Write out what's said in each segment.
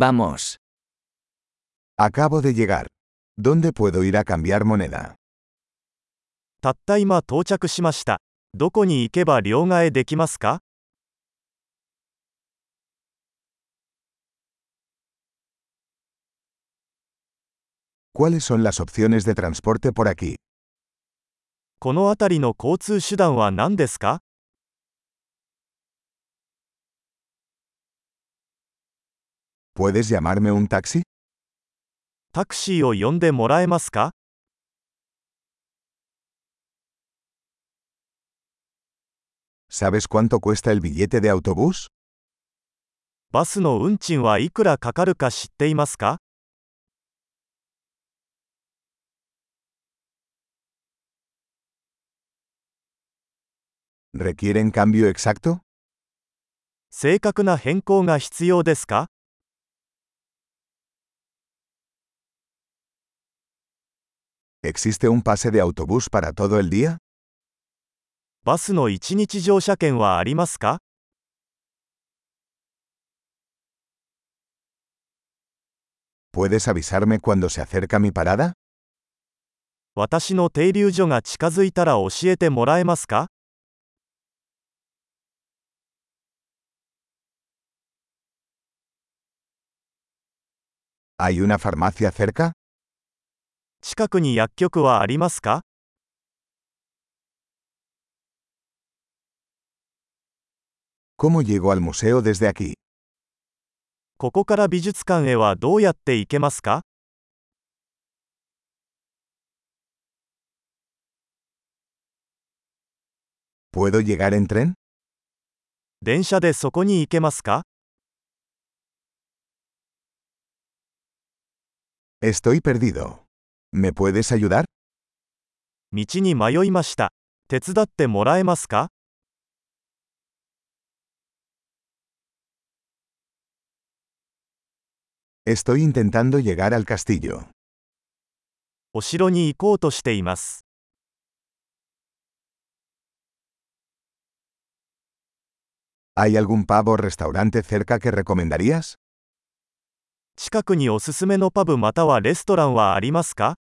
Vamos. Acabo de llegar. ¿Dónde puedo ir a cambiar moneda? たった今到着しました。どこに行けば両替できますか ¿Cuáles son las opciones de transporte por aquí? この辺りの交通手段は何ですか ¿Puedes llamarme un taxi? タクシーを呼んでもらえますか ¿Sabes cuánto cuesta el billete de autobús? バスの運賃はいくらかかるか知っていますか ¿Requieren cambio exacto? 正確な変更が必要ですか ¿Existe un pase de autobús para todo el día? バスの1日乗車券はありますか ¿Puedes avisarme cuando se acerca mi parada? 私の停留所が近づいたら教えてもらえますか ¿Hay una farmacia cerca? 近くに薬局はありますか ¿Cómo llego al museo desde aquí? ここから美術館へはどうやって行けますか ¿Puedo llegar en tren? 電車でそこに行けますか Estoy perdido. ¿Me puedes ayudar? 道に迷いました。手伝ってもらえますか Estoy intentando llegar al castillo. お城に行こうとしています。 ¿Hay algún pub o restaurante cerca que recomendarías? 近くにおすすめのパブまたはレストランはありますか？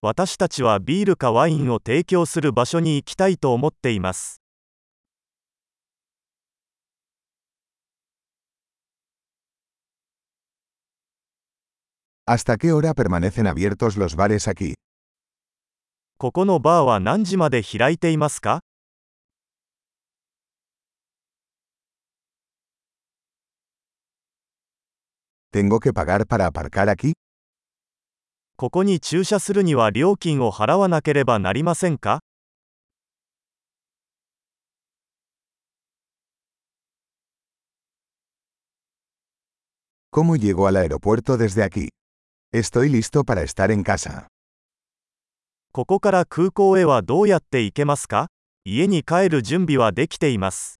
私たちはビールかワインを提供する場所に行きたいと思っています。¿Hasta qué hora permanecen abiertos los bares aquí? ここのバーは何時まで開いていますか ¿Tengo que pagar para aparcar aquí? ここに駐車するには料金を払わなければなりませんか ¿Cómo llego al aeropuerto desde aquí? Estoy listo para estar en casa. ここから空港へはどうやって行けますか？家に帰る準備はできています。